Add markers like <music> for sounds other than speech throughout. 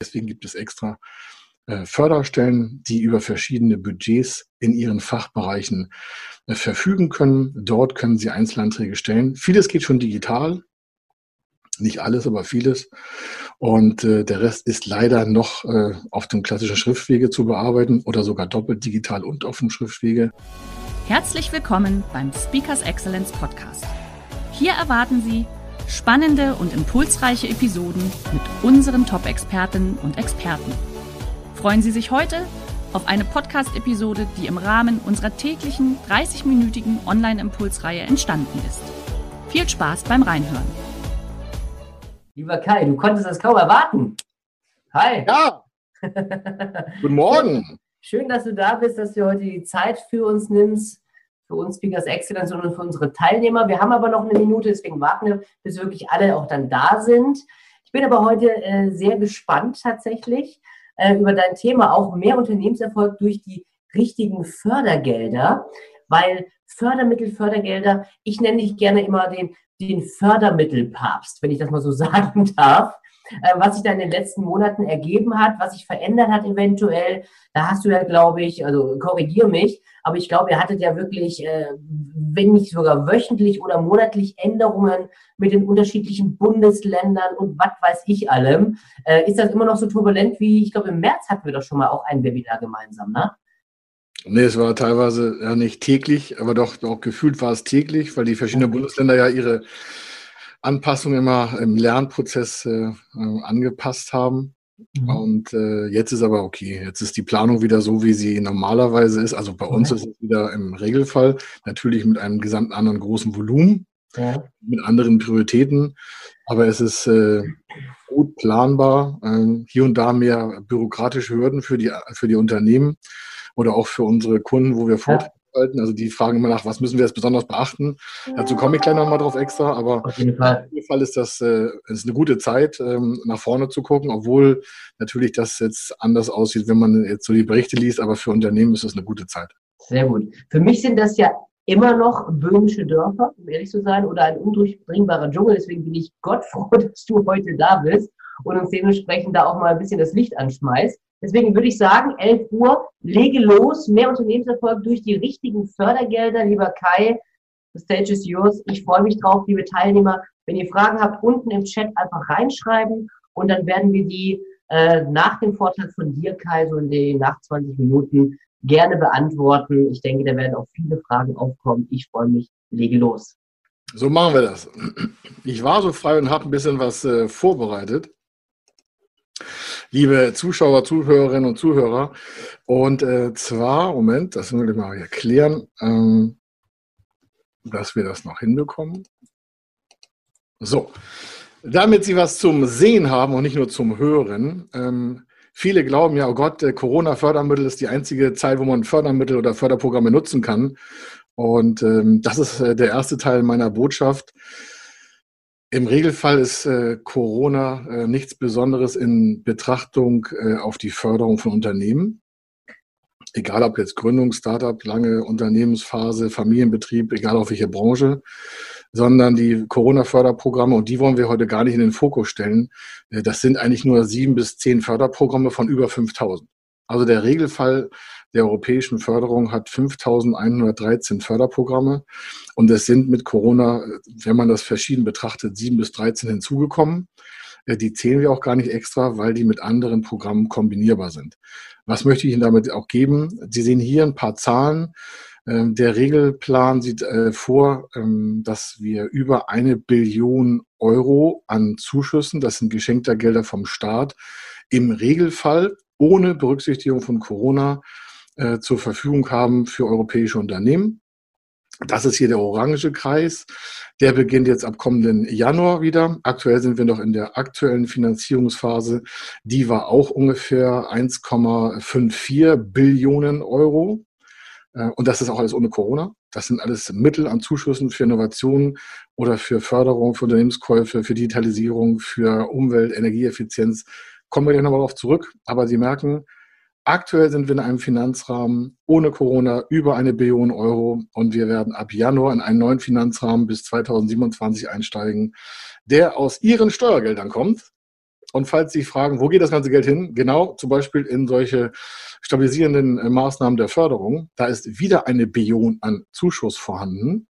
Deswegen gibt es extra äh, Förderstellen, die über verschiedene Budgets in ihren Fachbereichen äh, verfügen können. Dort können Sie Einzelanträge stellen. Vieles geht schon digital. Nicht alles, aber vieles. Und äh, der Rest ist leider noch äh, auf dem klassischen Schriftwege zu bearbeiten oder sogar doppelt digital und auf dem Schriftwege. Herzlich willkommen beim Speakers Excellence Podcast. Hier erwarten Sie Spannende und impulsreiche Episoden mit unseren Top-Expertinnen und Experten. Freuen Sie sich heute auf eine Podcast-Episode, die im Rahmen unserer täglichen 30-minütigen Online-Impulsreihe entstanden ist. Viel Spaß beim Reinhören. Lieber Kai, du konntest das kaum erwarten. Hi. Ja. <laughs> Guten Morgen. Schön, dass du da bist, dass du heute die Zeit für uns nimmst für uns Speakers Excellence, sondern für unsere Teilnehmer. Wir haben aber noch eine Minute, deswegen warten wir, bis wirklich alle auch dann da sind. Ich bin aber heute äh, sehr gespannt tatsächlich äh, über dein Thema, auch mehr Unternehmenserfolg durch die richtigen Fördergelder, weil Fördermittel, Fördergelder, ich nenne dich gerne immer den, den Fördermittelpapst, wenn ich das mal so <laughs> sagen darf. Äh, was sich da in den letzten Monaten ergeben hat, was sich verändert hat eventuell. Da hast du ja, glaube ich, also korrigier mich, aber ich glaube, ihr hattet ja wirklich, äh, wenn nicht sogar wöchentlich oder monatlich Änderungen mit den unterschiedlichen Bundesländern und was weiß ich allem. Äh, ist das immer noch so turbulent wie, ich glaube, im März hatten wir doch schon mal auch ein Webinar gemeinsam, ne? Nee, es war teilweise ja nicht täglich, aber doch auch gefühlt war es täglich, weil die verschiedenen Bundesländer ja ihre Anpassungen immer im Lernprozess äh, angepasst haben. Mhm. Und äh, jetzt ist aber okay. Jetzt ist die Planung wieder so, wie sie normalerweise ist. Also bei uns ist es wieder im Regelfall natürlich mit einem gesamten anderen großen Volumen, ja. mit anderen Prioritäten. Aber es ist äh, gut planbar. Ähm, hier und da mehr bürokratische Hürden für die, für die Unternehmen oder auch für unsere Kunden, wo wir Vorträge halten. Also die fragen immer nach, was müssen wir jetzt besonders beachten. Dazu komme ich gleich nochmal drauf extra, aber auf jeden Fall, auf jeden Fall ist das äh, ist eine gute Zeit, ähm, nach vorne zu gucken, obwohl natürlich das jetzt anders aussieht, wenn man jetzt so die Berichte liest, aber für Unternehmen ist das eine gute Zeit. Sehr gut. Für mich sind das ja immer noch böhmische Dörfer, um ehrlich zu sein, oder ein undurchdringbarer Dschungel. Deswegen bin ich Gott froh, <laughs> dass du heute da bist und uns dementsprechend da auch mal ein bisschen das Licht anschmeißt. Deswegen würde ich sagen, 11 Uhr, lege los, mehr Unternehmenserfolg durch die richtigen Fördergelder. Lieber Kai, the stage is yours. Ich freue mich drauf, liebe Teilnehmer. Wenn ihr Fragen habt, unten im Chat einfach reinschreiben und dann werden wir die äh, nach dem Vortrag von dir, Kai, so in den nach 20 Minuten gerne beantworten. Ich denke, da werden auch viele Fragen aufkommen. Ich freue mich. Lege los. So machen wir das. Ich war so frei und habe ein bisschen was äh, vorbereitet liebe Zuschauer, Zuhörerinnen und Zuhörer. Und äh, zwar, Moment, das will ich mal erklären, ähm, dass wir das noch hinbekommen. So, damit Sie was zum Sehen haben und nicht nur zum Hören. Ähm, viele glauben ja, oh Gott, Corona-Fördermittel ist die einzige Zeit, wo man Fördermittel oder Förderprogramme nutzen kann. Und ähm, das ist äh, der erste Teil meiner Botschaft. Im Regelfall ist äh, Corona äh, nichts Besonderes in Betrachtung äh, auf die Förderung von Unternehmen. Egal ob jetzt Gründung, Startup, lange Unternehmensphase, Familienbetrieb, egal auf welche Branche, sondern die Corona-Förderprogramme, und die wollen wir heute gar nicht in den Fokus stellen, äh, das sind eigentlich nur sieben bis zehn Förderprogramme von über 5000. Also der Regelfall der europäischen Förderung hat 5.113 Förderprogramme und es sind mit Corona, wenn man das verschieden betrachtet, 7 bis 13 hinzugekommen. Äh, die zählen wir auch gar nicht extra, weil die mit anderen Programmen kombinierbar sind. Was möchte ich Ihnen damit auch geben? Sie sehen hier ein paar Zahlen. Ähm, der Regelplan sieht äh, vor, ähm, dass wir über eine Billion Euro an Zuschüssen, das sind geschenkter Gelder vom Staat, im Regelfall ohne Berücksichtigung von Corona äh, zur Verfügung haben für europäische Unternehmen. Das ist hier der orange Kreis. Der beginnt jetzt ab kommenden Januar wieder. Aktuell sind wir noch in der aktuellen Finanzierungsphase. Die war auch ungefähr 1,54 Billionen Euro. Äh, und das ist auch alles ohne Corona. Das sind alles Mittel an Zuschüssen für Innovationen oder für Förderung, für Unternehmenskäufe, für Digitalisierung, für Umwelt, Energieeffizienz. Kommen wir gleich nochmal darauf zurück. Aber Sie merken, aktuell sind wir in einem Finanzrahmen ohne Corona über eine Billion Euro und wir werden ab Januar in einen neuen Finanzrahmen bis 2027 einsteigen, der aus Ihren Steuergeldern kommt. Und falls Sie fragen, wo geht das ganze Geld hin? Genau, zum Beispiel in solche stabilisierenden äh, Maßnahmen der Förderung. Da ist wieder eine Billion an Zuschuss vorhanden.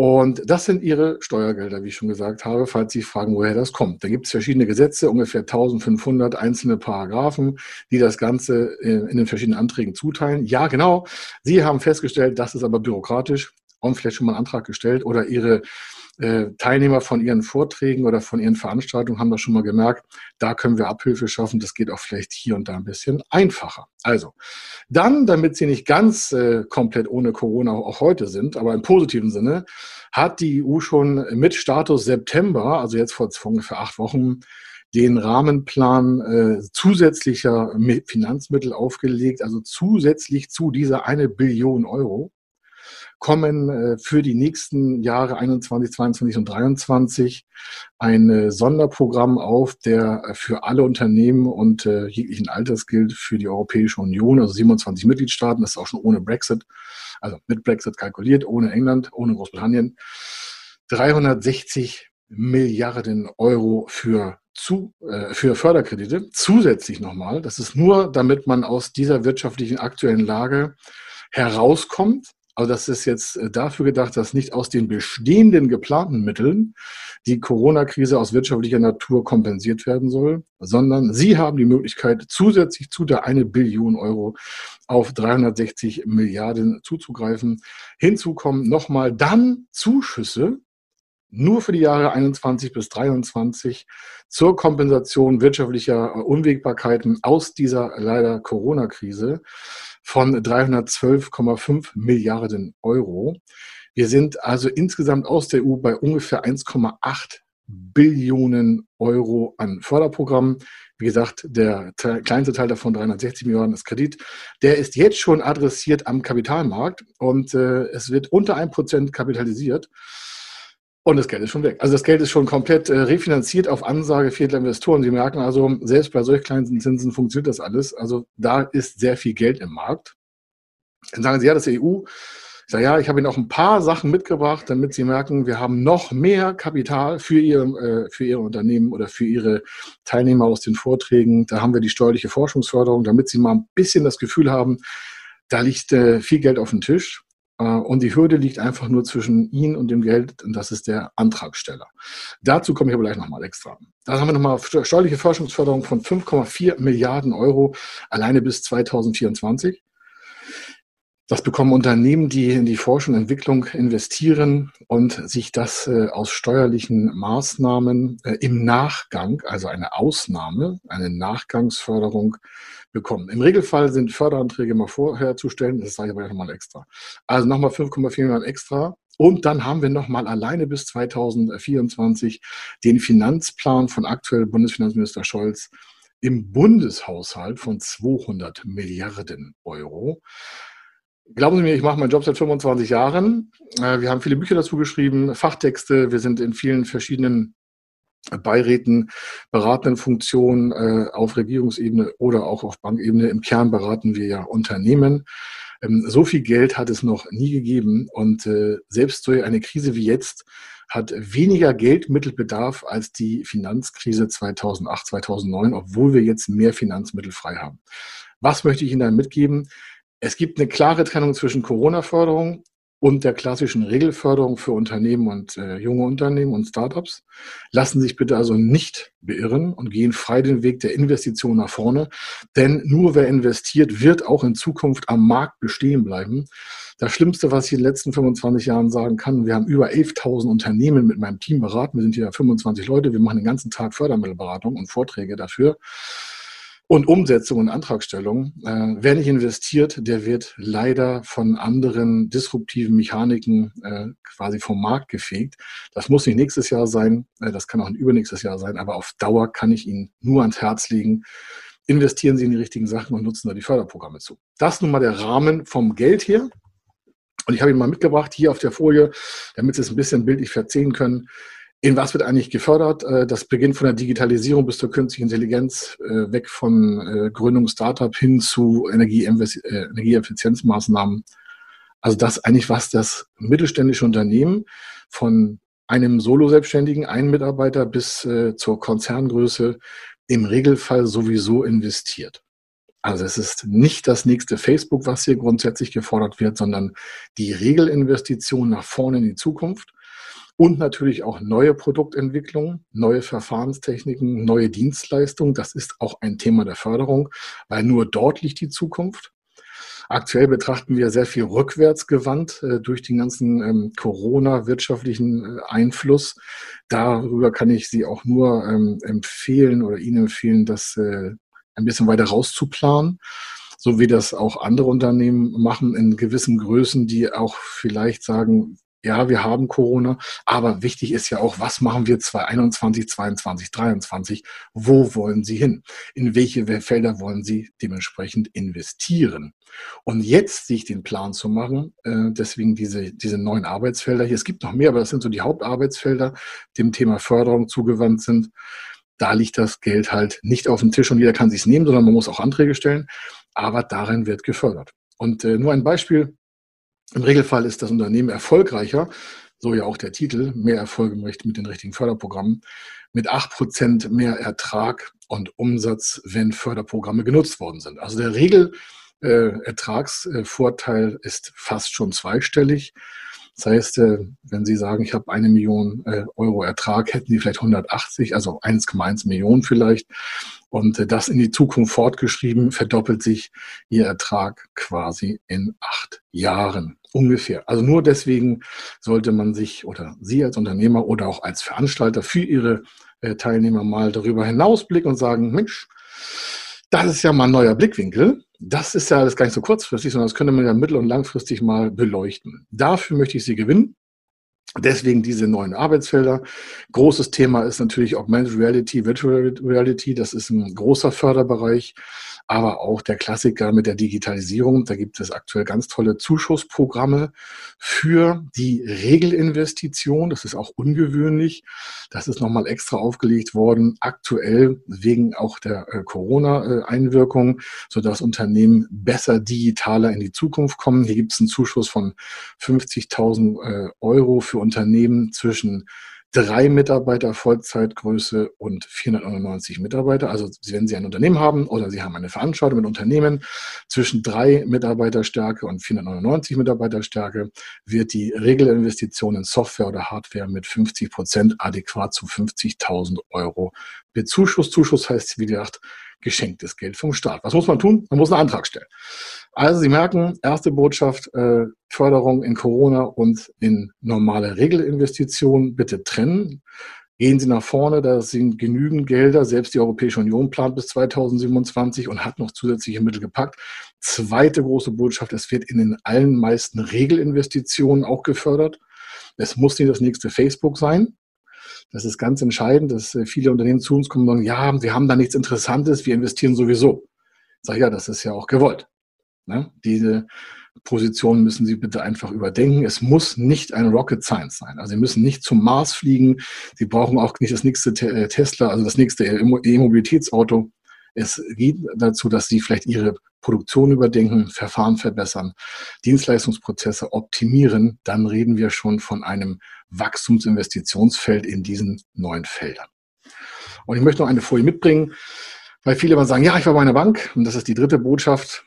Und das sind Ihre Steuergelder, wie ich schon gesagt habe, falls Sie fragen, woher das kommt. Da gibt es verschiedene Gesetze, ungefähr 1500 einzelne Paragraphen, die das Ganze äh, in den verschiedenen Anträgen zuteilen. Ja, genau. Sie haben festgestellt, das ist aber bürokratisch und vielleicht schon mal einen Antrag gestellt oder Ihre äh, Teilnehmer von ihren Vorträgen oder von ihren Veranstaltungen haben das schon mal gemerkt. Da können wir Abhilfe schaffen. Das geht auch vielleicht hier und da ein bisschen einfacher. Also, dann, damit Sie nicht ganz äh, komplett ohne Corona auch heute sind, aber im positiven Sinne, hat die EU schon mit Status September, also jetzt vor ungefähr acht Wochen, den Rahmenplan äh, zusätzlicher Finanzmittel aufgelegt, also zusätzlich zu dieser eine Billion Euro kommen äh, für die nächsten Jahre 21, 22 und 23 ein äh, Sonderprogramm auf, der äh, für alle Unternehmen und jeglichen Alters gilt für die Europäische Union, also 27 Mitgliedstaaten, das ist auch schon ohne Brexit, also mit Brexit kalkuliert, ohne England, ohne Großbritannien. 360 Milliarden Euro für zu, äh, für Förderkredite. Zusätzlich nochmal, das ist nur, damit man aus dieser wirtschaftlichen aktuellen Lage herauskommt also das ist jetzt äh, dafür gedacht, dass nicht aus den bestehenden geplanten Mitteln die Corona-Krise aus wirtschaftlicher Natur kompensiert werden soll, sondern Sie haben die Möglichkeit, zusätzlich zu der eine Billion Euro auf 360 Milliarden zuzugreifen. Hinzu kommen nochmal dann Zuschüsse nur für die Jahre 21 bis 23 zur Kompensation wirtschaftlicher Unwägbarkeiten aus dieser leider Corona-Krise von 312,5 Milliarden Euro. Wir sind also insgesamt aus der EU bei ungefähr 1,8 Billionen Euro an Förderprogrammen. Wie gesagt, der kleinste Teil davon, 360 Milliarden, ist Kredit. Der ist jetzt schon adressiert am Kapitalmarkt und äh, es wird unter 1% kapitalisiert. Und das Geld ist schon weg. Also das Geld ist schon komplett äh, refinanziert auf Ansage vieler Investoren. Sie merken also, selbst bei solch kleinen Zinsen funktioniert das alles. Also da ist sehr viel Geld im Markt. Dann sagen Sie, ja, das EU. Ich sage, ja, ich habe Ihnen auch ein paar Sachen mitgebracht, damit Sie merken, wir haben noch mehr Kapital für Ihr, äh, für Ihr Unternehmen oder für Ihre Teilnehmer aus den Vorträgen. Da haben wir die steuerliche Forschungsförderung, damit Sie mal ein bisschen das Gefühl haben, da liegt äh, viel Geld auf dem Tisch. Äh, und die Hürde liegt einfach nur zwischen Ihnen und dem Geld, und das ist der Antragsteller. Dazu komme ich aber gleich nochmal extra. Da haben wir nochmal steuerliche Forschungsförderung von 5,4 Milliarden Euro alleine bis 2024. Das bekommen Unternehmen, die in die Forschung und Entwicklung investieren und sich das äh, aus steuerlichen Maßnahmen äh, im Nachgang, also eine Ausnahme, eine Nachgangsförderung bekommen. Im Regelfall sind Förderanträge immer vorher zu stellen, das sage ich aber nochmal extra. Also nochmal 5,4 Millionen extra. Und dann haben wir nochmal alleine bis 2024 den Finanzplan von aktuell Bundesfinanzminister Scholz im Bundeshaushalt von 200 Milliarden Euro. Glauben Sie mir, ich mache meinen Job seit 25 Jahren. Äh, wir haben viele Bücher dazu geschrieben, Fachtexte. Wir sind in vielen verschiedenen Beiräten, beratenden Funktionen äh, auf Regierungsebene oder auch auf Bankebene. Im Kern beraten wir ja Unternehmen. Ähm, so viel Geld hat es noch nie gegeben und äh, selbst durch eine Krise wie jetzt hat weniger Geldmittelbedarf als die Finanzkrise 2008, 2009, obwohl wir jetzt mehr Finanzmittel frei haben. Was möchte ich Ihnen da mitgeben? Es gibt eine klare Trennung zwischen Corona-Förderung und der klassischen Regelförderung für Unternehmen und äh, junge Unternehmen und Startups. Lassen Sie sich bitte also nicht beirren und gehen frei den Weg der Investition nach vorne. Denn nur wer investiert, wird auch in Zukunft am Markt bestehen bleiben. Das Schlimmste, was ich in den letzten 25 Jahren sagen kann, wir haben über 11.000 Unternehmen mit meinem Team beraten. Wir sind hier 25 Leute. Wir machen den ganzen Tag Fördermittelberatung und Vorträge dafür. Und Umsetzung und Antragstellung. Äh, wer nicht investiert, der wird leider von anderen disruptiven Mechaniken äh, quasi vom Markt gefegt. Das muss nicht nächstes Jahr sein, äh, das kann auch ein übernächstes Jahr sein, aber auf Dauer kann ich Ihnen nur ans Herz legen. Investieren Sie in die richtigen Sachen und nutzen da die Förderprogramme zu. Das nun mal der Rahmen vom Geld her. Und ich habe ihn mal mitgebracht hier auf der Folie, damit Sie es ein bisschen bildlich verzehen können. In was wird eigentlich gefördert? Äh, das beginnt von der Digitalisierung bis zur künstlichen Intelligenz, äh, weg von äh, Gründung Startup hin zu Energieeffizienzmaßnahmen. Also das eigentlich, was das mittelständische Unternehmen von einem Solo-Selbstständigen, einen Mitarbeiter bis zur Konzerngröße im Regelfall sowieso investiert. Also es ist nicht das nächste Facebook, was hier grundsätzlich gefordert wird, sondern die Regelinvestition nach vorne in die Zukunft und natürlich auch neue Produktentwicklung, neue Verfahrenstechniken, neue Dienstleistungen. Das ist auch ein Thema der Förderung, weil nur dort liegt die Zukunft. Aktuell betrachten wir sehr viel rückwärtsgewandt äh, durch den ganzen ähm, Corona-wirtschaftlichen äh, Einfluss. Darüber kann ich Sie auch nur ähm, empfehlen oder Ihnen empfehlen, das äh, ein bisschen weiter rauszuplanen so wie das auch andere Unternehmen machen in gewissen Größen, die auch vielleicht sagen, ja, wir haben Corona, aber wichtig ist ja auch, was machen wir 2021, 22, 23? Wo wollen Sie hin? In welche Felder wollen Sie dementsprechend investieren? Und jetzt sich den Plan zu machen, äh, deswegen diese, diese neuen Arbeitsfelder hier. Es gibt noch mehr, aber das sind so die Hauptarbeitsfelder, dem Thema Förderung zugewandt sind. Da liegt das Geld halt nicht auf dem Tisch und jeder kann sich nehmen, sondern man muss auch Anträge stellen. Aber darin wird gefördert. Und äh, nur ein Beispiel im Regelfall ist das Unternehmen erfolgreicher, so ja auch der Titel, mehr Erfolge möchte mit den richtigen Förderprogrammen, mit acht Prozent mehr Ertrag und Umsatz, wenn Förderprogramme genutzt worden sind. Also der Regelertragsvorteil äh, ist fast schon zweistellig. Das heißt, äh, wenn Sie sagen, ich habe eine Million äh, Euro Ertrag, hätten Sie vielleicht 180, also 1,1 Millionen vielleicht. Und äh, das in die Zukunft fortgeschrieben, verdoppelt sich Ihr Ertrag quasi in acht Jahren ungefähr. Also nur deswegen sollte man sich oder Sie als Unternehmer oder auch als Veranstalter für Ihre Teilnehmer mal darüber hinausblicken und sagen, Mensch, das ist ja mal ein neuer Blickwinkel. Das ist ja alles gar nicht so kurzfristig, sondern das könnte man ja mittel- und langfristig mal beleuchten. Dafür möchte ich Sie gewinnen. Deswegen diese neuen Arbeitsfelder. Großes Thema ist natürlich Augmented Reality, Virtual Reality. Das ist ein großer Förderbereich aber auch der Klassiker mit der Digitalisierung. Da gibt es aktuell ganz tolle Zuschussprogramme für die Regelinvestition. Das ist auch ungewöhnlich. Das ist nochmal extra aufgelegt worden, aktuell wegen auch der äh, Corona-Einwirkung, sodass Unternehmen besser digitaler in die Zukunft kommen. Hier gibt es einen Zuschuss von 50.000 äh, Euro für Unternehmen zwischen drei Mitarbeiter Vollzeitgröße und 499 Mitarbeiter. Also wenn Sie ein Unternehmen haben oder Sie haben eine Veranstaltung mit Unternehmen zwischen drei Mitarbeiterstärke und 499 Mitarbeiterstärke, wird die Regelinvestition in Software oder Hardware mit 50 Prozent adäquat zu 50.000 Euro bezuschusst. Zuschuss heißt, wie gesagt, geschenktes Geld vom Staat. Was muss man tun? Man muss einen Antrag stellen. Also Sie merken, erste Botschaft, äh, Förderung in Corona und in normale Regelinvestitionen bitte trennen. Gehen Sie nach vorne, da sind genügend Gelder. Selbst die Europäische Union plant bis 2027 und hat noch zusätzliche Mittel gepackt. Zweite große Botschaft, es wird in den allen meisten Regelinvestitionen auch gefördert. Es muss nicht das nächste Facebook sein. Das ist ganz entscheidend, dass äh, viele Unternehmen zu uns kommen und sagen, ja, wir haben da nichts Interessantes, wir investieren sowieso. Sag ich, ja, das ist ja auch gewollt. Ne? Diese Position müssen Sie bitte einfach überdenken. Es muss nicht ein Rocket Science sein. Also Sie müssen nicht zum Mars fliegen. Sie brauchen auch nicht das nächste äh, Tesla, also das nächste E-Mobilitätsauto. Es geht dazu, dass Sie vielleicht Ihre Produktion überdenken, Verfahren verbessern, Dienstleistungsprozesse optimieren. Dann reden wir schon von einem Wachstumsinvestitionsfeld in diesen neuen Feldern. Und ich möchte noch eine Folie mitbringen, weil viele mal sagen, ja, ich war bei einer Bank und das ist die dritte Botschaft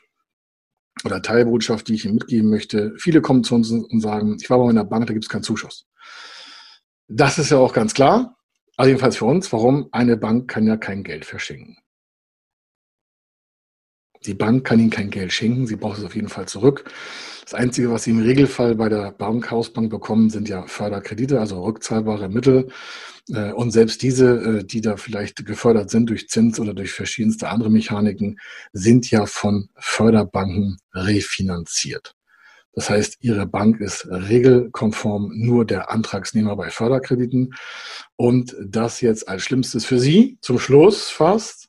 oder Teilbotschaft, die ich Ihnen mitgeben möchte. Viele kommen zu uns und sagen, ich war bei einer Bank, da gibt es keinen Zuschuss. Das ist ja auch ganz klar, also jedenfalls für uns, warum eine Bank kann ja kein Geld verschenken. Die Bank kann Ihnen kein Geld schenken, sie braucht es auf jeden Fall zurück. Das Einzige, was Sie im Regelfall bei der Bank, Hausbank bekommen, sind ja Förderkredite, also rückzahlbare Mittel. Äh, und selbst diese, äh, die da vielleicht gefördert sind durch Zins oder durch verschiedenste andere Mechaniken, sind ja von Förderbanken refinanziert. Das heißt, Ihre Bank ist regelkonform nur der Antragsnehmer bei Förderkrediten. Und das jetzt als Schlimmstes für Sie zum Schluss fast.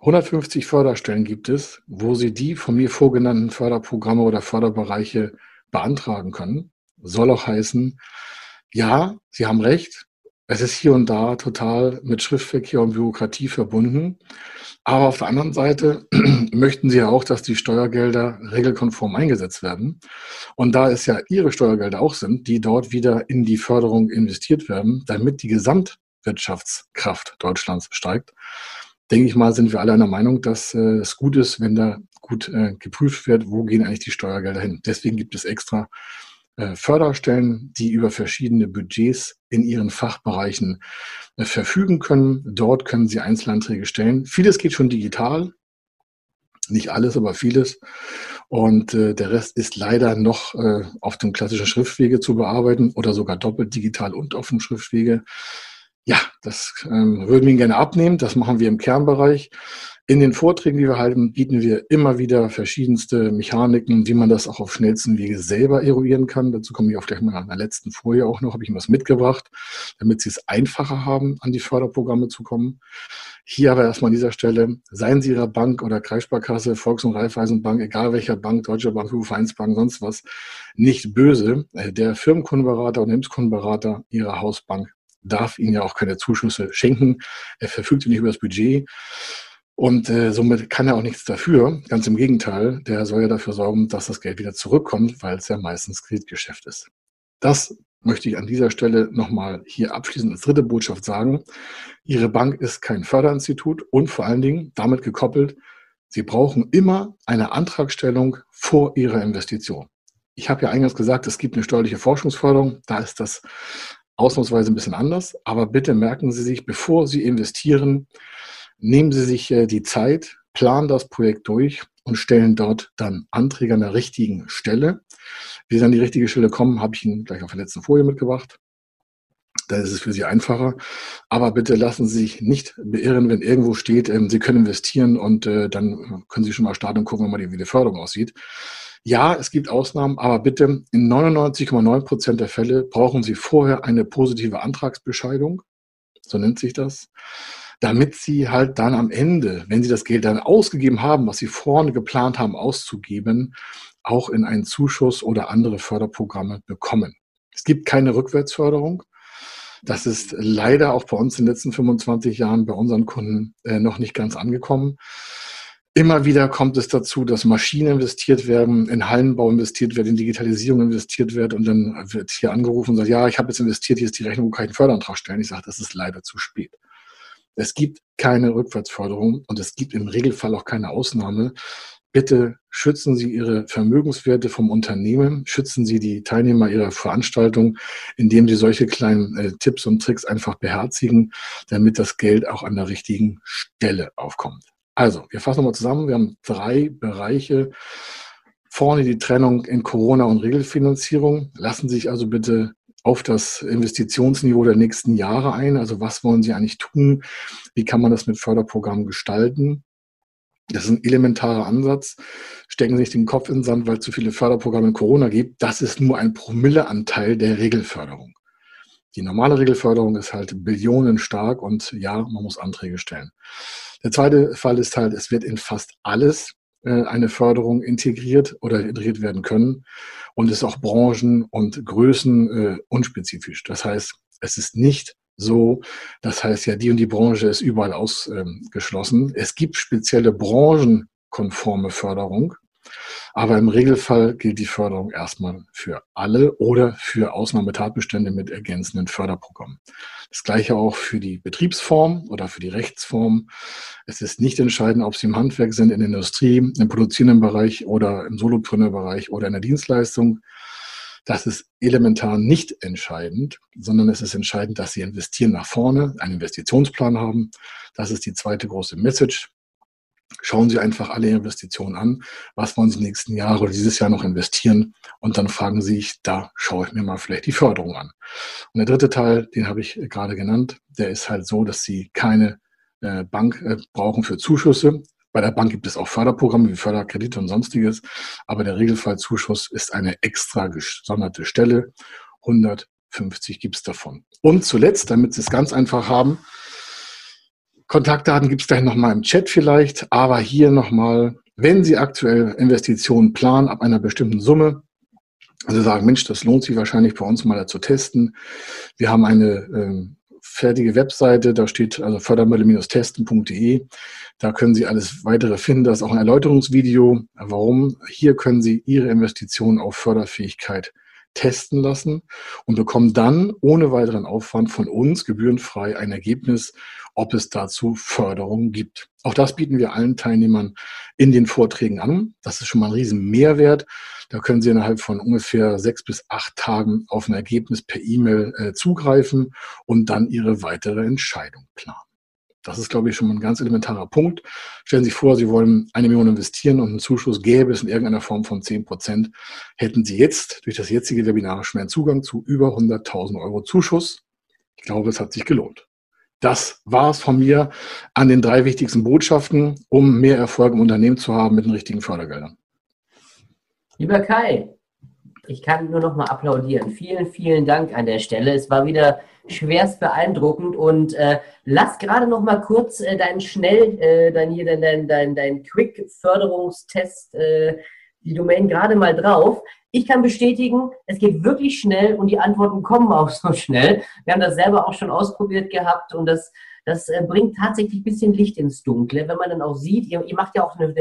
150 ähm, Förderstellen gibt es, wo Sie die von mir vorgenannten Förderprogramme oder Förderbereiche beantragen können. Soll auch heißen, ja, Sie haben recht, es ist hier und da total mit Schriftverkehr und Bürokratie verbunden. Aber auf der anderen Seite <clears throat> möchten Sie ja auch, dass die Steuergelder regelkonform eingesetzt werden. Und da es ja Ihre Steuergelder auch sind, die dort wieder in die Förderung investiert werden, damit die Gesamtwirtschaftskraft Deutschlands steigt, denke ich mal, sind wir alle einer Meinung, dass äh, es gut ist, wenn da gut äh, geprüft wird, wo gehen eigentlich die Steuergelder hin. Deswegen gibt es extra äh, Förderstellen, die über verschiedene Budgets in ihren Fachbereichen äh, verfügen können. Dort können Sie Einzelanträge stellen. Vieles geht schon digital, nicht alles, aber vieles. Und äh, der Rest ist leider noch äh, auf dem klassischen Schriftwege zu bearbeiten oder sogar doppelt digital und auf dem Schriftwege. Ja, das ähm, würden wir Ihnen gerne abnehmen. Das machen wir im Kernbereich. In den Vorträgen, die wir halten, bieten wir immer wieder verschiedenste Mechaniken, wie man das auch auf schnellsten Wege selber eruieren kann. Dazu komme ich auch gleich mal in der letzten Folie auch noch, habe ich Ihnen was mitgebracht, damit Sie es einfacher haben, an die Förderprogramme zu kommen. Hier aber erstmal an dieser Stelle, seien Sie Ihrer Bank oder Kreissparkasse, Volks- und Raiffeisenbank, egal welcher Bank, Deutsche Bank, Vereinsbank, sonst was, nicht böse. Der Firmenkundenberater und Hilfskundenberater Ihrer Hausbank darf Ihnen ja auch keine Zuschüsse schenken. Er verfügt nicht über das Budget. Und äh, somit kann er auch nichts dafür. Ganz im Gegenteil, der soll ja dafür sorgen, dass das Geld wieder zurückkommt, weil es ja meistens Kreditgeschäft ist. Das möchte ich an dieser Stelle nochmal hier abschließend als dritte Botschaft sagen. Ihre Bank ist kein Förderinstitut und vor allen Dingen damit gekoppelt, Sie brauchen immer eine Antragstellung vor Ihrer Investition. Ich habe ja eingangs gesagt, es gibt eine steuerliche Forschungsförderung. Da ist das ausnahmsweise ein bisschen anders. Aber bitte merken Sie sich, bevor Sie investieren, nehmen Sie sich äh, die Zeit, planen das Projekt durch und stellen dort dann Anträge an der richtigen Stelle. Wie Sie an die richtige Stelle kommen, habe ich Ihnen gleich auf der letzten Folie mitgebracht. Da ist es für Sie einfacher. Aber bitte lassen Sie sich nicht beirren, wenn irgendwo steht, ähm, Sie können investieren und äh, dann können Sie schon mal starten und gucken, wie die Förderung aussieht. Ja, es gibt Ausnahmen, aber bitte in 99,9 Prozent der Fälle brauchen Sie vorher eine positive Antragsbescheidung. So nennt sich das damit sie halt dann am Ende, wenn sie das Geld dann ausgegeben haben, was sie vorne geplant haben auszugeben, auch in einen Zuschuss oder andere Förderprogramme bekommen. Es gibt keine Rückwärtsförderung. Das ist leider auch bei uns in den letzten 25 Jahren bei unseren Kunden äh, noch nicht ganz angekommen. Immer wieder kommt es dazu, dass Maschinen investiert werden, in Hallenbau investiert wird, in Digitalisierung investiert wird und dann wird hier angerufen und sagt, ja, ich habe jetzt investiert, hier ist die Rechnung, wo kann ich einen Förderantrag stellen? Ich sage, das ist leider zu spät. Es gibt keine Rückwärtsförderung und es gibt im Regelfall auch keine Ausnahme. Bitte schützen Sie Ihre Vermögenswerte vom Unternehmen, schützen Sie die Teilnehmer Ihrer Veranstaltung, indem Sie solche kleinen äh, Tipps und Tricks einfach beherzigen, damit das Geld auch an der richtigen Stelle aufkommt. Also, wir fassen nochmal zusammen. Wir haben drei Bereiche. Vorne die Trennung in Corona und Regelfinanzierung. Lassen Sie sich also bitte auf das Investitionsniveau der nächsten Jahre ein. Also was wollen Sie eigentlich tun? Wie kann man das mit Förderprogrammen gestalten? Das ist ein elementarer Ansatz. Stecken Sie nicht den Kopf in den Sand, weil es zu viele Förderprogramme in Corona gibt. Das ist nur ein Promilleanteil der Regelförderung. Die normale Regelförderung ist halt billionenstark und ja, man muss Anträge stellen. Der zweite Fall ist halt, es wird in fast alles äh, eine Förderung integriert oder integriert werden können und ist auch branchen- und Größen äh, unspezifisch. Das heißt, es ist nicht so, das heißt ja, die und die Branche ist überall ausgeschlossen. es gibt spezielle branchenkonforme Förderung, aber im Regelfall gilt die Förderung erstmal für alle oder für Ausnahmetatbestände mit ergänzenden Förderprogrammen. Das gleiche auch für die Betriebsform oder für die Rechtsform. Es ist nicht entscheidend, ob Sie im Handwerk sind, in der Industrie, im produzierenden Bereich oder im Solopreneur-Bereich oder in der Dienstleistung. Das ist elementar nicht entscheidend, sondern es ist entscheidend, dass Sie investieren nach vorne, einen Investitionsplan haben. Das ist die zweite große Message. Schauen Sie einfach alle Investitionen an. Was wollen Sie nächsten Jahre oder dieses Jahr noch investieren? Und dann fragen Sie sich, da schaue ich mir mal vielleicht die Förderung an. Und der dritte Teil, den habe ich gerade genannt, der ist halt so, dass Sie keine äh, Bank äh, brauchen für Zuschüsse. Bei der Bank gibt es auch Förderprogramme wie Förderkredite und sonstiges, aber der Regelfallzuschuss ist eine extra gesonderte Stelle. 150 gibt es davon. Und zuletzt, damit Sie es ganz einfach haben, Kontaktdaten gibt es gleich nochmal im Chat vielleicht, aber hier nochmal, wenn Sie aktuell Investitionen planen ab einer bestimmten Summe, also sagen, Mensch, das lohnt sich wahrscheinlich bei uns mal zu testen. Wir haben eine äh, fertige Webseite, da steht also fördermittel-testen.de. Da können Sie alles weitere finden. Da ist auch ein Erläuterungsvideo. Warum? Hier können Sie Ihre Investitionen auf Förderfähigkeit testen lassen und bekommen dann ohne weiteren Aufwand von uns gebührenfrei ein Ergebnis, ob es dazu Förderung gibt. Auch das bieten wir allen Teilnehmern in den Vorträgen an. Das ist schon mal ein riesen Mehrwert. Da können Sie innerhalb von ungefähr sechs bis acht Tagen auf ein Ergebnis per E-Mail äh, zugreifen und dann Ihre weitere Entscheidung planen. Das ist, glaube ich, schon mal ein ganz elementarer Punkt. Stellen Sie sich vor, Sie wollen eine Million investieren und einen Zuschuss gäbe es in irgendeiner Form von 10 Prozent. Hätten Sie jetzt durch das jetzige Webinar schon einen Zugang zu über 100.000 Euro Zuschuss. Ich glaube, es hat sich gelohnt. Das war es von mir an den drei wichtigsten Botschaften, um mehr Erfolg im Unternehmen zu haben mit den richtigen Fördergeldern. Lieber Kai, ich kann nur noch mal applaudieren. Vielen, vielen Dank an der Stelle. Es war wieder schwerst beeindruckend und äh, lass gerade noch mal kurz äh, deinen schnell, äh, dein hier dein, dein, dein, dein Quick-Förderungstest, äh, die Domain gerade mal drauf. Ich kann bestätigen, es geht wirklich schnell und die Antworten kommen auch so schnell. Wir haben das selber auch schon ausprobiert gehabt und das, das äh, bringt tatsächlich ein bisschen Licht ins Dunkle, wenn man dann auch sieht, ihr, ihr macht ja auch eine,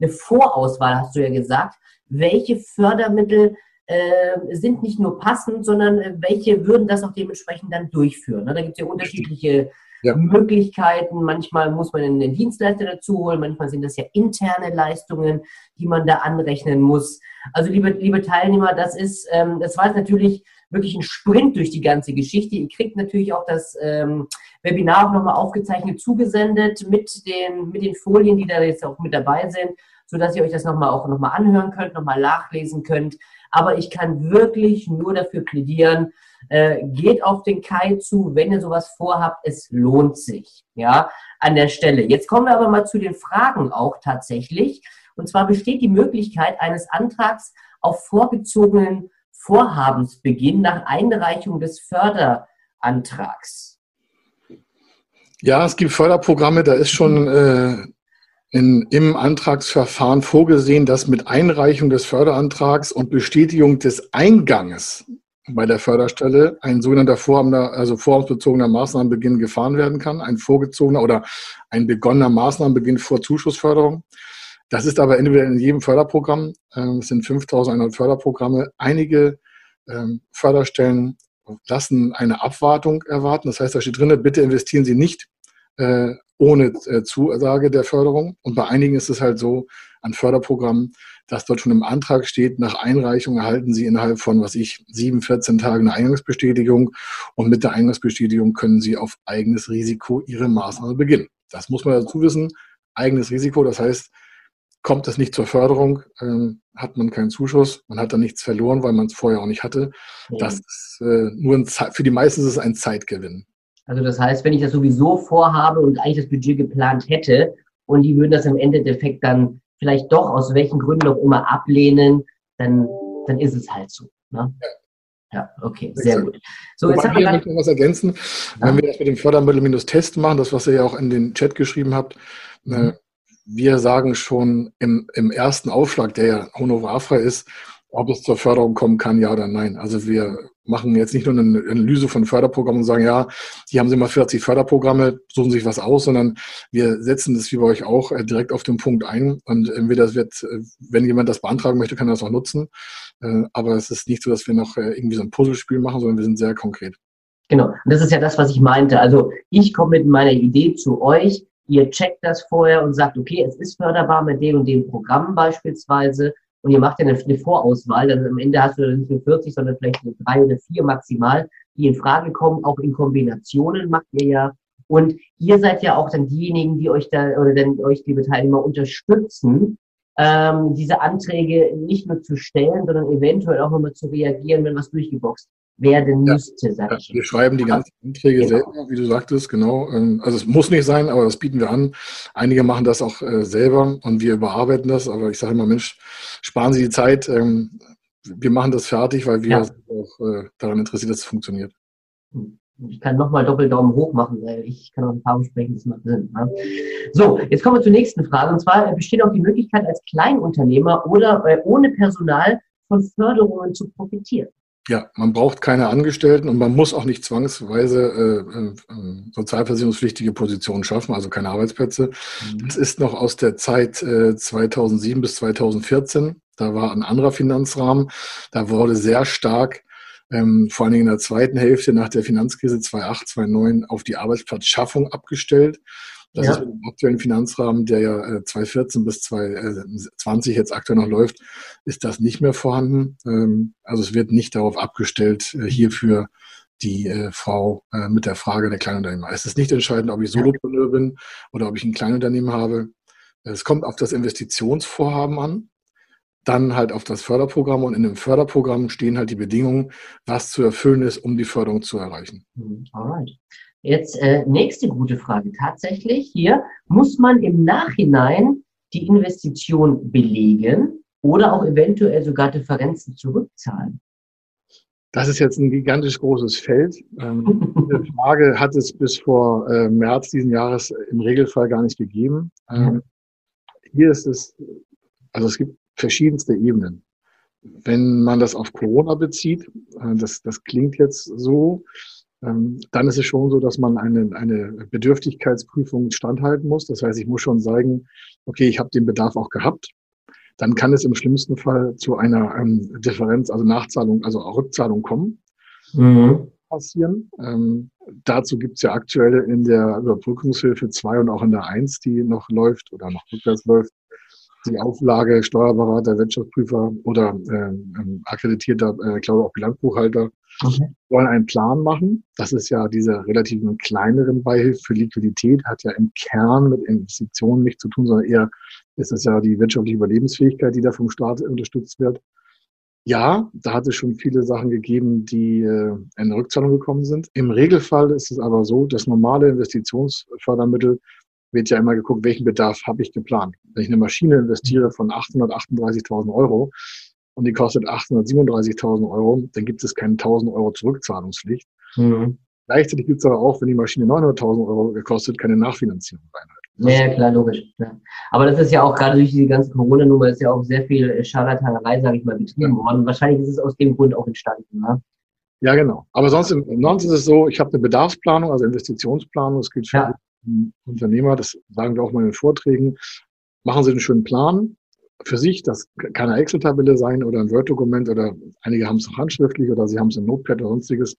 eine Vorauswahl, hast du ja gesagt, welche Fördermittel äh, sind nicht nur passend, sondern äh, welche würden das auch dementsprechend dann durchführen. Ne? Da gibt es ja unterschiedliche ja. Möglichkeiten. Manchmal muss man einen Dienstleister dazu holen, manchmal sind das ja interne Leistungen, die man da anrechnen muss. Also liebe, liebe Teilnehmer, das ist, ähm, das war jetzt natürlich wirklich ein Sprint durch die ganze Geschichte. Ihr kriegt natürlich auch das ähm, Webinar auch nochmal aufgezeichnet zugesendet mit den, mit den Folien, die da jetzt auch mit dabei sind, sodass ihr euch das nochmal auch nochmal anhören könnt, nochmal nachlesen könnt. Aber ich kann wirklich nur dafür plädieren, äh, geht auf den Kai zu, wenn ihr sowas vorhabt, es lohnt sich, ja, an der Stelle. Jetzt kommen wir aber mal zu den Fragen auch tatsächlich. Und zwar besteht die Möglichkeit eines Antrags auf vorgezogenen Vorhabensbeginn nach Einreichung des Förderantrags. Ja, es gibt Förderprogramme, da ist schon äh, in, im Antragsverfahren vorgesehen, dass mit Einreichung des Förderantrags und Bestätigung des Einganges bei der Förderstelle ein sogenannter vorhabender, also vorhabensbezogener Maßnahmenbeginn gefahren werden kann, ein vorgezogener oder ein begonnener Maßnahmenbeginn vor Zuschussförderung. Das ist aber individuell in jedem Förderprogramm. Ähm, es sind 5100 Förderprogramme. Einige ähm, Förderstellen lassen eine Abwartung erwarten. Das heißt, da steht drin, bitte investieren Sie nicht äh, ohne äh, Zusage der Förderung. Und bei einigen ist es halt so an Förderprogrammen, dass dort schon im Antrag steht, nach Einreichung erhalten Sie innerhalb von, was ich, sieben, 14 Tagen eine Eingangsbestätigung. Und mit der Eingangsbestätigung können Sie auf eigenes Risiko Ihre Maßnahme beginnen. Das muss man dazu wissen. Eigenes Risiko, das heißt, kommt es nicht zur Förderung, ähm, hat man keinen Zuschuss, man hat dann nichts verloren, weil man es vorher auch nicht hatte. Das ist äh, nur ein, für die meisten ist es ein Zeitgewinn. Also das heißt, wenn ich das sowieso vorhabe und eigentlich das Budget geplant hätte und die würden das im Endeffekt dann vielleicht doch aus welchen Gründen auch immer ablehnen, dann, dann ist es halt so. Ne? Ja. Ja, okay, sehr gut. So, jetzt Wobei, ich noch was ergänzen. Ja. Wenn wir das mit dem Fördermittel-Test machen, das, was ihr ja auch in den Chat geschrieben habt, äh, mhm. wir sagen schon im, im ersten Aufschlag, der ja honorarfrei ist, ob es zur Förderung kommen kann, ja oder nein. Also wir machen jetzt nicht nur eine Analyse von Förderprogrammen und sagen, ja, hier haben Sie mal 40 Förderprogramme, suchen sich was aus, sondern wir setzen das wie bei euch auch äh, direkt auf den Punkt ein. Und entweder wird, äh, wenn jemand das beantragen möchte, kann er das auch nutzen. Äh, aber es ist nicht so, dass wir noch irgendwie so ein Puzzlespiel machen, sondern wir sind sehr konkret. Genau. Und das ist ja das, was ich meinte. Also ich komme mit meiner Idee zu euch. Ihr checkt das vorher und sagt, okay, es ist förderbar mit dem und dem Programm beispielsweise und ihr macht ja eine, Vorauswahl, dann am Ende hast du nicht nur 40, sondern vielleicht nur drei oder vier maximal, die in Frage kommen. Auch in Kombinationen macht ihr ja Und ihr seid ja auch dann diejenigen, die euch da oder dann euch, liebe Teilnehmer, unterstützen, ähm, diese Anträge nicht nur zu stellen, sondern eventuell auch nochmal zu reagieren, wenn was durchgeboxt werden müsste, ja, sag ich. Wir schreiben die ganzen Anträge genau. selber, wie du sagtest, genau. Ähm, also es muss nicht sein, aber das bieten wir an. Einige machen das auch äh, selber und wir überarbeiten das. Aber ich sage immer, Mensch, sparen Sie die Zeit. Ähm, wir machen das fertig, weil wir ja. auch äh, daran interessiert, dass es funktioniert. Ich kann nochmal Doppeldaumen hoch machen, weil ich kann auch ein paar sprechen, das macht Sinn. Ne? So, jetzt kommen wir zur nächsten Frage. Und zwar besteht auch die Möglichkeit, als Kleinunternehmer oder äh, ohne Personal von Förderungen zu profitieren. Ja, man braucht keine Angestellten und man muss auch nicht zwangsweise äh, äh, sozialversicherungspflichtige Positionen schaffen, also keine Arbeitsplätze. Mhm. Das ist noch aus der Zeit äh, 2007 bis 2014. Da war ein anderer Finanzrahmen. Da wurde sehr stark, ähm, vor allen Dingen in der zweiten Hälfte nach der Finanzkrise 2008, 2009, auf die Arbeitsplatzschaffung abgestellt. Das ja. ist dem aktuellen Finanzrahmen, der ja 2014 äh, bis 2020 jetzt aktuell noch läuft, ist das nicht mehr vorhanden. Ähm, also es wird nicht darauf abgestellt, äh, hierfür die äh, Frau mit der Frage der Kleinunternehmer. Es ist nicht entscheidend, ob ich Solopreneur bin oder ob ich ein Kleinunternehmen habe. Es kommt auf das Investitionsvorhaben an, dann halt auf das Förderprogramm und in dem Förderprogramm stehen halt die Bedingungen, was zu erfüllen ist, um die Förderung zu erreichen. Mhm. Alright. Jetzt äh, nächste gute Frage. Tatsächlich hier muss man im Nachhinein die Investition belegen oder auch eventuell sogar Differenzen zurückzahlen. Das ist jetzt ein gigantisch großes Feld. Ähm, <laughs> die Frage hat es bis vor äh, März diesen Jahres im Regelfall gar nicht gegeben. Ähm, hier ist es, also es gibt verschiedenste Ebenen. Wenn man das auf Corona bezieht, äh, das, das klingt jetzt so, dann ist es schon so, dass man eine, eine Bedürftigkeitsprüfung standhalten muss. Das heißt, ich muss schon sagen, okay, ich habe den Bedarf auch gehabt. Dann kann es im schlimmsten Fall zu einer ähm, Differenz, also Nachzahlung, also Rückzahlung kommen. Mhm. Passieren. Ähm, dazu gibt es ja aktuell in der Überbrückungshilfe 2 und auch in der 1, die noch läuft oder noch rückwärts läuft, die Auflage Steuerberater, Wirtschaftsprüfer oder äh, akkreditierter, äh, glaube auch Bilanzbuchhalter okay. wollen einen Plan machen. Das ist ja diese relativ kleineren Beihilfe für Liquidität, hat ja im Kern mit Investitionen nichts zu tun, sondern eher ist es ja die wirtschaftliche Überlebensfähigkeit, die da vom Staat unterstützt wird. Ja, da hat es schon viele Sachen gegeben, die äh, in Rückzahlung gekommen sind. Im Regelfall ist es aber so, dass normale Investitionsfördermittel wird ja immer geguckt, welchen Bedarf habe ich geplant. Wenn ich eine Maschine investiere von 838.000 Euro und die kostet 837.000 Euro, dann gibt es keine 1.000 Euro Zurückzahlungspflicht. Mhm. Gleichzeitig gibt es aber auch, wenn die Maschine 900.000 Euro gekostet, keine Nachfinanzierung Ja, klar, logisch. Ja. Aber das ist ja auch gerade durch die ganze Corona-Nummer ist ja auch sehr viel Scharlatanerei, sage ich mal, betrieben worden. Wahrscheinlich ist es aus dem Grund auch entstanden. Ne? Ja, genau. Aber sonst, sonst ist es so, ich habe eine Bedarfsplanung, also Investitionsplanung, das gilt für ja. Unternehmer, das sagen wir auch mal in den Vorträgen, machen Sie einen schönen Plan für sich. Das kann eine Excel-Tabelle sein oder ein Word-Dokument oder einige haben es auch handschriftlich oder sie haben es im Notepad oder sonstiges.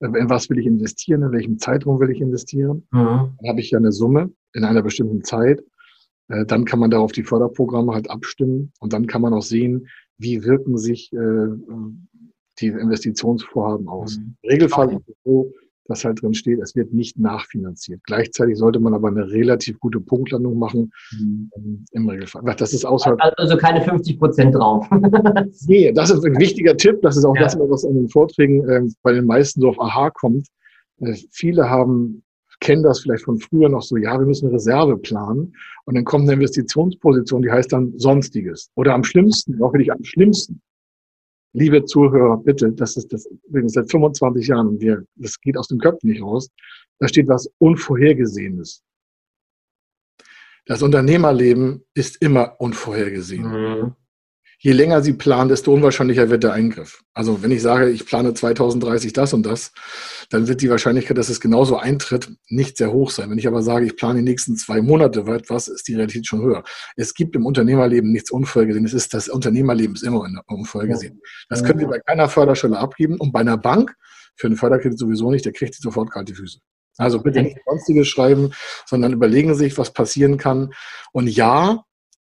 Äh, in was will ich investieren? In welchem Zeitraum will ich investieren? Mhm. Dann habe ich ja eine Summe in einer bestimmten Zeit. Äh, dann kann man darauf die Förderprogramme halt abstimmen und dann kann man auch sehen, wie wirken sich äh, die Investitionsvorhaben aus. Mhm. Im Regelfall ist es so, was halt drin steht, es wird nicht nachfinanziert. Gleichzeitig sollte man aber eine relativ gute Punktlandung machen mhm. Ähm, im Regelfall. Das ist außerhalb. Also keine 50 Prozent drauf. <laughs> nee, das ist ein wichtiger Tipp. Das ist auch ja. das, was in den Vorträgen äh, bei den meisten so auf Aha kommt. Äh, viele haben kennen das vielleicht von früher noch so, ja, wir müssen eine Reserve planen. Und dann kommt eine Investitionsposition, die heißt dann Sonstiges. Oder am schlimmsten, auch wirklich am schlimmsten, liebe Zuhörer, bitte, das ist das seit 25 Jahren, wir, das geht aus dem Köpfen nicht raus, da steht was Unvorhergesehenes. Das Unternehmerleben ist immer unvorhergesehen. Mhm je länger sie planen, desto unwahrscheinlicher wird der Eingriff. Also wenn ich sage, ich plane 2030 das und das, dann wird die Wahrscheinlichkeit, dass es genauso eintritt, nicht sehr hoch sein. Wenn ich aber sage, ich plane die nächsten zwei Monate etwas, ist die Realität schon höher. Es gibt im Unternehmerleben nichts unvorhergesehen. Es ist das Unternehmerleben ist immer unvorhergesehen. Das können Sie bei keiner Förderstelle abgeben und bei einer Bank für einen Förderkredit sowieso nicht, der kriegt sie sofort kalte Füße. Also bitte nicht sonstiges schreiben, sondern überlegen Sie sich, was passieren kann. Und ja,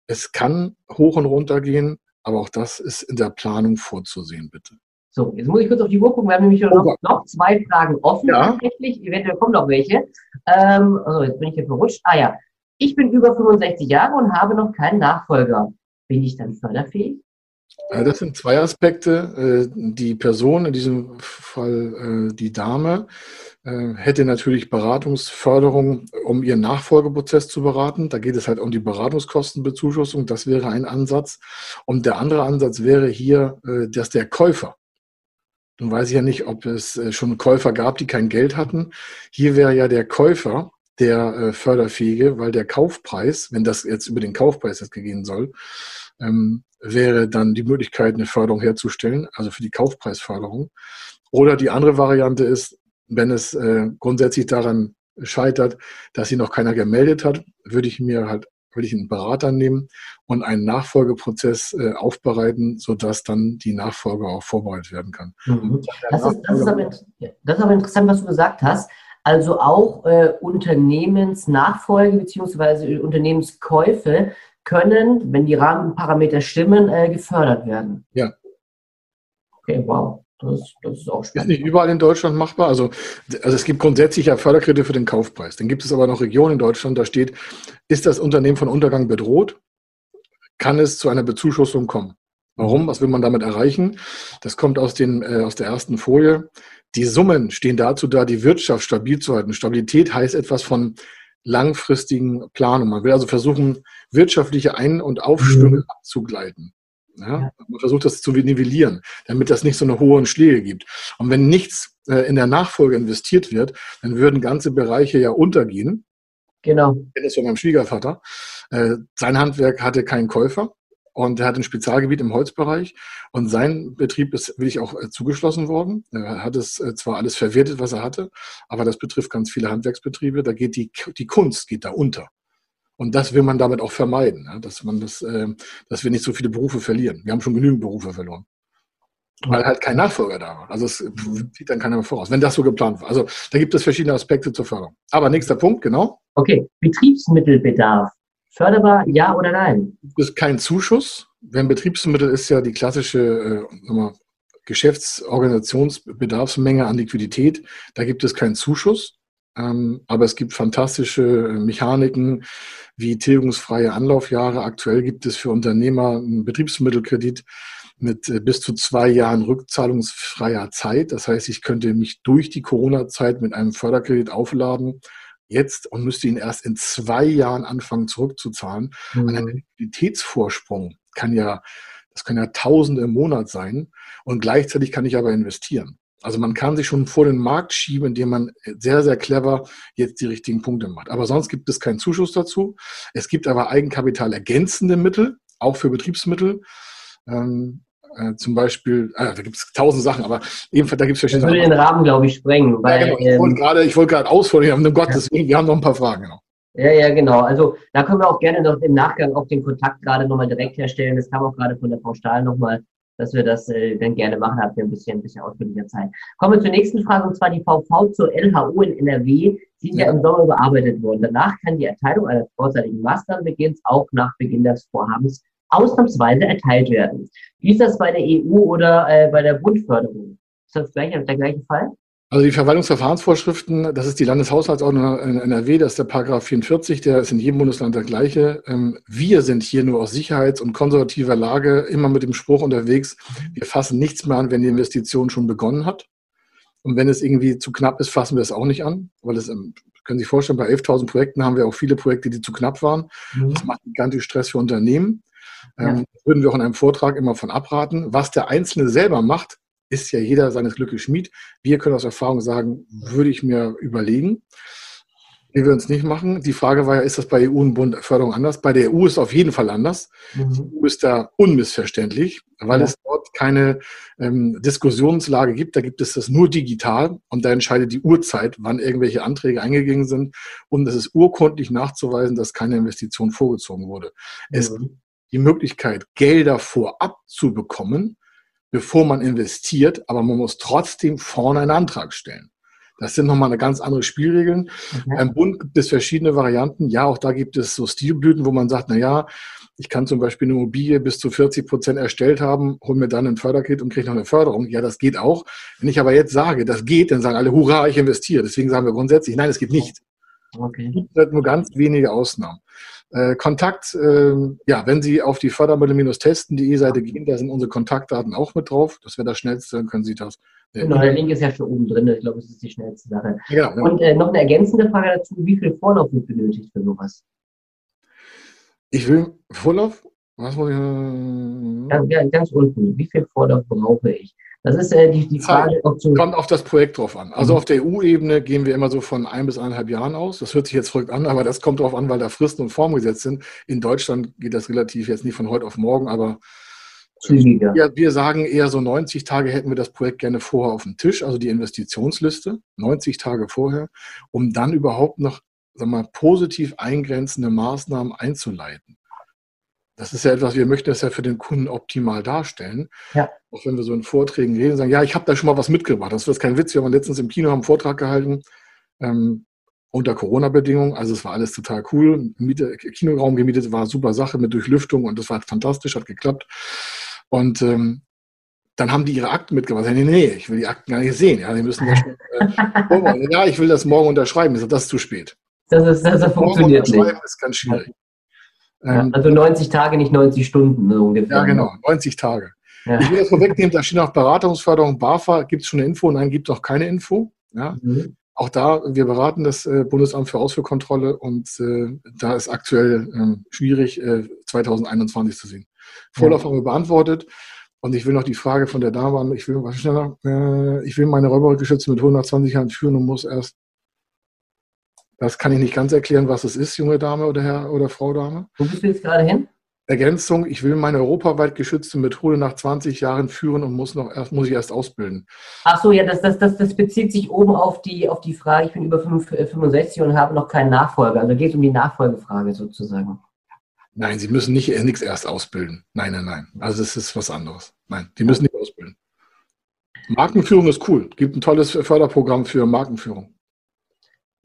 es kann hoch und runter gehen. Aber auch das ist in der Planung vorzusehen, bitte. So, jetzt muss ich kurz auf die Uhr gucken. Wir haben nämlich oh noch, noch, zwei Fragen offen ja. tatsächlich. Eventuell kommen noch welche. Ähm, also jetzt bin ich hier verrutscht. Ah ja. Ich bin über 65 Jahre und habe noch keinen Nachfolger. Bin ich dann förderfähig? Das sind zwei Aspekte. Äh, die Person, in diesem Fall äh, die Dame, äh, hätte natürlich Beratungsförderung, um ihren Nachfolgeprozess zu beraten. Da geht es halt um die Beratungskostenbezuschussung. Das wäre ein Ansatz. Und der andere Ansatz wäre hier, dass der Käufer, nun weiß ich ja nicht, ob es schon Käufer gab, die kein Geld hatten. Hier wäre ja der Käufer der Förderfähige, weil der Kaufpreis, wenn das jetzt über den Kaufpreis jetzt gegeben soll, ähm, wäre dann die Möglichkeit, eine Förderung herzustellen, also für die Kaufpreisförderung. Oder die andere Variante ist, wenn es äh, grundsätzlich daran scheitert, dass sie noch keiner gemeldet hat, würde ich mir halt würde ich einen Berater nehmen und einen Nachfolgeprozess äh, aufbereiten, sodass dann die Nachfolge auch vorbereitet werden kann. Mhm. Das, ist, das, ist aber, das, ist, aber, interessant, was du gesagt hast. Also auch äh, Unternehmensnachfolge bzw. Unternehmenskäufe können, wenn die Rahmenparameter stimmen, äh, gefördert werden. Ja. Okay, wow. Das, das, ist auch spannend. Ist nicht überall in Deutschland machbar. Also, also es gibt grundsätzlich ja Förderkredite für den Kaufpreis. Dann gibt es aber noch Regionen in Deutschland, da steht, ist das Unternehmen von Untergang bedroht, kann es zu einer Bezuschussung kommen. Warum? Was will man damit erreichen? Das kommt aus, den, äh, aus der ersten Folie. Die Summen stehen dazu da, die Wirtschaft stabil zu halten. Stabilität heißt etwas von langfristigen Planung. Man will also versuchen, wirtschaftliche Ein- und Aufschwünge mhm. abzugleiten. Ja? Man versucht das zu nivellieren, damit das nicht so eine hohen Schläge gibt. Und wenn nichts äh, in der Nachfolge investiert wird, dann würden ganze Bereiche ja untergehen. Genau. Ich kenne das von meinem Schwiegervater. Äh, sein Handwerk hatte keinen Käufer. Und er hat ein Spezialgebiet im Holzbereich. Und sein Betrieb ist wirklich auch äh, zugeschlossen worden. Er hat es äh, zwar alles verwertet, was er hatte, aber das betrifft ganz viele Handwerksbetriebe. Da geht die, die Kunst geht da unter. Und das will man damit auch vermeiden, dass man das, äh, dass wir nicht so viele Berufe verlieren. Wir haben schon genügend Berufe verloren. Weil halt kein Nachfolger da war. Also es sieht dann keiner mehr voraus, wenn das so geplant war. Also da gibt es verschiedene Aspekte zur Förderung. Aber nächster Punkt, genau. Okay, Betriebsmittelbedarf. Förderbar, ja oder nein? Das ist kein Zuschuss. Wenn Betriebsmittel ist ja die klassische äh, Geschäftsorganisationsbedarfsmenge an Liquidität. Da gibt es keinen Zuschuss. Ähm, aber es gibt fantastische äh, Mechaniken wie tilgungsfreie Anlaufjahre. Aktuell gibt es für Unternehmer einen Betriebsmittelkredit mit äh, bis zu zwei Jahren rückzahlungsfreier Zeit. Das heißt, ich könnte mich durch die Corona-Zeit mit einem Förderkredit aufladen jetzt und müsste ihn erst in zwei Jahren anfangen zurückzuzahlen. Mhm. Ein Liquiditätsvorsprung kann ja, das können ja Tausende im Monat sein und gleichzeitig kann ich aber investieren. Also man kann sich schon vor den Markt schieben, indem man sehr, sehr clever jetzt die richtigen Punkte macht. Aber sonst gibt es keinen Zuschuss dazu. Es gibt aber Eigenkapital ergänzende Mittel, auch für Betriebsmittel. Ähm, äh, zum Beispiel, äh, da gibt es tausend Sachen, aber ebenfalls, da gibt es verschiedene. Das würde den Rahmen, glaube ich, sprengen. Weil, ja, genau. Ich wollte ähm, gerade, ich wollte gerade ausholen, um Gottes Willen, wir haben noch ein paar Fragen, genau. Ja, ja, genau. Also da können wir auch gerne noch im Nachgang auch den Kontakt gerade nochmal direkt herstellen. Das kam auch gerade von der Frau Stahl nochmal, dass wir das äh, dann gerne machen, habt ihr ein bisschen, ein bisschen ausführlicher Zeit. Kommen wir zur nächsten Frage, und zwar die VV zur LHO in NRW. Sie ist ja. ja im Sommer überarbeitet worden. Danach kann die Erteilung eines vorzeitigen Maßnahmenbeginns auch nach Beginn des Vorhabens ausnahmsweise erteilt werden. Wie ist das bei der EU oder äh, bei der Bundförderung? Ist das gleich, der gleiche Fall? Also die Verwaltungsverfahrensvorschriften, das ist die Landeshaushaltsordnung in NRW, das ist der Paragraph 44, der ist in jedem Bundesland der gleiche. Ähm, wir sind hier nur aus sicherheits- und konservativer Lage immer mit dem Spruch unterwegs, wir fassen nichts mehr an, wenn die Investition schon begonnen hat. Und wenn es irgendwie zu knapp ist, fassen wir es auch nicht an, weil es, ähm, können Sie sich vorstellen, bei 11.000 Projekten haben wir auch viele Projekte, die zu knapp waren. Mhm. Das macht gigantisch Stress für Unternehmen. Ähm, ja. Würden wir auch in einem Vortrag immer von abraten. Was der Einzelne selber macht, ist ja jeder seines Glückes Schmied. Wir können aus Erfahrung sagen, würde ich mir überlegen. Wir würden es nicht machen. Die Frage war ja, ist das bei EU und Bund Förderung anders? Bei der EU ist es auf jeden Fall anders. Mhm. Die EU ist da unmissverständlich, weil ja. es dort keine ähm, Diskussionslage gibt. Da gibt es das nur digital und da entscheidet die Uhrzeit, wann irgendwelche Anträge eingegangen sind. Und es ist urkundlich nachzuweisen, dass keine Investition vorgezogen wurde. Mhm. Es gibt die Möglichkeit, Gelder vorab zu bekommen, bevor man investiert, aber man muss trotzdem vorne einen Antrag stellen. Das sind nochmal eine ganz andere Spielregeln. Okay. Beim Bund gibt es verschiedene Varianten. Ja, auch da gibt es so Stilblüten, wo man sagt, na ja, ich kann zum Beispiel eine Immobilie bis zu 40 Prozent erstellt haben, hol mir dann ein Förderkit und kriege noch eine Förderung. Ja, das geht auch. Wenn ich aber jetzt sage, das geht, dann sagen alle, hurra, ich investiere. Deswegen sagen wir grundsätzlich, nein, es geht nicht. Okay. Es gibt halt nur ganz wenige Ausnahmen. Äh, Kontakt, äh, ja, wenn Sie auf die Fördermittel-testen.de Seite gehen, da sind unsere Kontaktdaten auch mit drauf. Das wäre das Schnellste, dann können Sie das. Äh, Genau, der Link ist ja schon oben drin. Ich glaube, das ist die schnellste Sache. ja, genau, Und äh, noch eine ergänzende Frage dazu: Wie viel Vorlauf wird benötigt für sowas? Ich will Vorlauf. Was muss ich? äh, Ganz, ganz- ganz unten. Wie viel Vorlauf brauche ich? Das ist äh, die, die Frage, ob zu. Kommt auf das Projekt drauf an. Also Mhm. auf der EU-Ebene gehen wir immer so von ein bis eineinhalb Jahren aus. Das hört sich jetzt verrückt an, aber das kommt drauf an, weil da Fristen und Formen gesetzt sind. In Deutschland geht das relativ jetzt nicht von heute auf morgen, aber Zügiger. Ja, wir sagen eher so 90 Tage hätten wir das Projekt gerne vorher auf dem Tisch, also die Investitionsliste, 90 Tage vorher, um dann überhaupt noch sag mal, positiv eingrenzende Maßnahmen einzuleiten. Das ist ja etwas, wir möchten das ja für den Kunden optimal darstellen. Ja. Auch wenn wir so in Vorträgen reden, sagen, ja, ich habe da schon mal was mitgebracht. Das ist kein Witz. Wir haben letztens im Kino einen Vortrag gehalten, ähm, unter Corona-Bedingungen. Also es war alles total cool. Miete, Kinoraum gemietet, war eine super Sache mit Durchlüftung und das war fantastisch, hat geklappt. Und ähm, dann haben die ihre Akten mitgebracht. Nee, nee, ich will die Akten gar nicht sehen. Ja, die müssen ja schon, äh, <laughs> ja, ich will das morgen unterschreiben. Ich sage, das ist zu spät. Das, ist, das, das Morgen funktioniert nicht. unterschreiben ist ganz schwierig. Ja, Ähm, also 90 Tage, nicht 90 Stunden so ungefähr. ja, genau, 90 Tage. Ja. Ich will das vorwegnehmen, da steht noch Beratungsförderung, BAFA, gibt es schon eine Info? Nein, gibt es noch keine Info. Ja, Mhm. auch da, wir beraten das äh, Bundesamt für Ausfuhrkontrolle und äh, da ist aktuell ähm, schwierig, äh, 2021 zu sehen. Vorlauf haben wir beantwortet und ich will noch die Frage von der Dame an, ich will was schneller, äh, ich will meine Räubergeschütze mit 120 Jahren führen und muss erst, das kann ich nicht ganz erklären, was es ist, junge Dame oder Herr oder Frau Dame. Wo bist du jetzt gerade hin? Ergänzung, ich will meine europaweit geschützte Methode nach 20 Jahren führen und muss noch erst, muss ich erst ausbilden. Ach so, ja, das, das, das, das bezieht sich oben auf die, auf die Frage, ich bin über 5, äh, 65 und habe noch keinen Nachfolger. Also geht es um die Nachfolgefrage sozusagen. Nein, sie müssen nicht nichts erst ausbilden. Nein, nein, nein. Also es ist was anderes. Nein, die müssen nicht ausbilden. Markenführung ist cool. Gibt ein tolles Förderprogramm für Markenführung.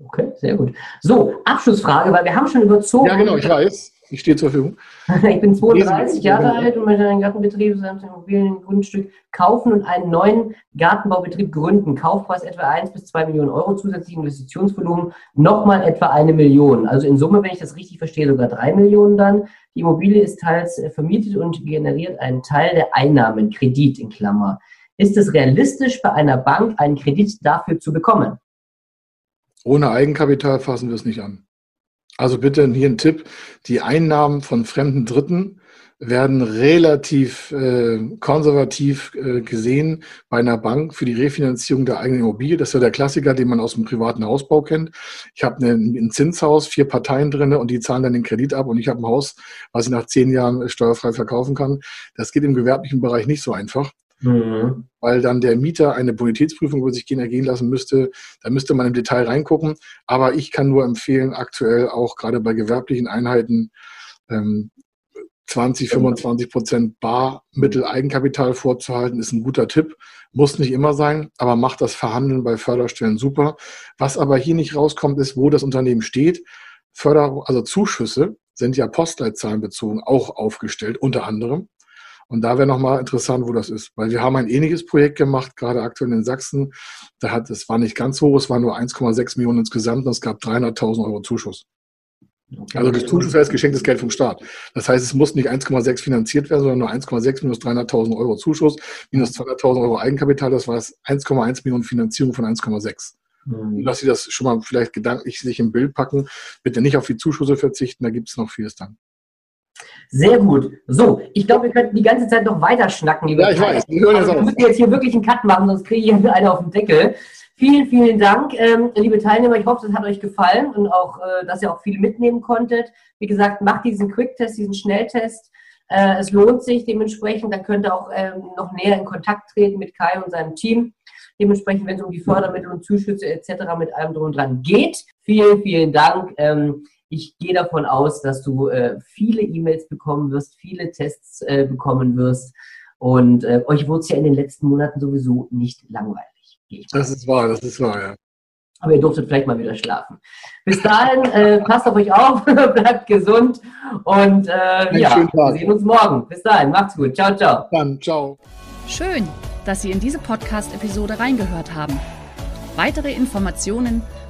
Okay, sehr gut. So, Abschlussfrage, weil wir haben schon überzogen. Ja, genau, ich weiß. Ich stehe zur Verfügung. <laughs> Ich bin 32 Jahre Ja. alt und möchte einen Gartenbetrieb samt Immobiliengrundstück kaufen und einen neuen Gartenbaubetrieb gründen. Kaufpreis etwa 1 bis 2 Millionen Euro, zusätzlich Investitionsvolumen nochmal etwa eine Million. Also in Summe, wenn ich das richtig verstehe, sogar 3 Millionen dann. Die Immobilie ist teils äh, vermietet und generiert einen Teil der Einnahmen, Kredit in Klammer. Ist es realistisch, bei einer Bank einen Kredit dafür zu bekommen? Ohne Eigenkapital fassen wir es nicht an. Also bitte hier ein Tipp. Die Einnahmen von fremden Dritten werden relativ äh, konservativ äh, gesehen bei einer Bank für die Refinanzierung der eigenen Immobilie. Das ist ja der Klassiker, den man aus dem privaten Hausbau kennt. Ich habe ein, Zinshaus, vier Parteien drin und die zahlen dann den Kredit ab und ich habe ein Haus, was ich nach zehn Jahren steuerfrei verkaufen kann. Das geht im gewerblichen Bereich nicht so einfach Mhm. weil dann der Mieter eine Bonitätsprüfung über sich gehen ergehen lassen müsste. Da müsste man im Detail reingucken. Aber ich kann nur empfehlen, aktuell auch gerade bei gewerblichen Einheiten ähm, 20, 25 Prozent Barmittel Eigenkapital vorzuhalten, ist ein guter Tipp. Muss nicht immer sein, aber macht das Verhandeln bei Förderstellen super. Was aber hier nicht rauskommt, ist, wo das Unternehmen steht. Förder, also Zuschüsse sind ja postleitzahlenbezogen auch aufgestellt, unter anderem. Und da wäre nochmal interessant, wo das ist. Weil wir haben ein ähnliches Projekt gemacht, gerade aktuell in Sachsen. Da hat, es war nicht ganz hoch, es war nur 1,6 Millionen insgesamt und es gab 300.000 Euro Zuschuss. Okay. Also das Zuschuss heißt geschenktes Geld vom Staat. Das heißt, es muss nicht 1,6 finanziert werden, sondern nur 1,6 minus 300.000 Euro Zuschuss, minus 200.000 Euro Eigenkapital. Das war es 1,1 Millionen Finanzierung von 1,6. Mhm. Dass Sie das schon mal vielleicht gedanklich sich im Bild packen. Bitte nicht auf die Zuschüsse verzichten, da gibt es noch vieles dann. Sehr gut. So, ich glaube, wir könnten die ganze Zeit noch weiter schnacken, lieber Ja, ich weiß. Wir müssen jetzt hier wirklich einen Cut machen, sonst kriege ich hier <laughs> einen auf den Deckel. Vielen, vielen Dank, ähm, liebe Teilnehmer. Ich hoffe, das hat euch gefallen und auch, äh, dass ihr auch viel mitnehmen konntet. Wie gesagt, macht diesen Quick-Test, diesen Schnelltest. Äh, es lohnt sich dementsprechend. Dann könnt ihr auch ähm, noch näher in Kontakt treten mit Kai und seinem Team. Dementsprechend, wenn es um die Fördermittel und Zuschüsse etc. mit allem drum und dran geht. Vielen, vielen Dank. Ähm, ich gehe davon aus, dass du äh, viele E-Mails bekommen wirst, viele Tests äh, bekommen wirst. Und äh, euch wurde es ja in den letzten Monaten sowieso nicht langweilig. Das ist wahr, das ist wahr, ja. Aber ihr durftet vielleicht mal wieder schlafen. Bis dahin, äh, passt auf euch auf, <laughs> bleibt gesund und äh, ja, wir sehen uns morgen. Bis dahin, macht's gut. Ciao, ciao. Dann, ciao. Schön, dass Sie in diese Podcast-Episode reingehört haben. Weitere Informationen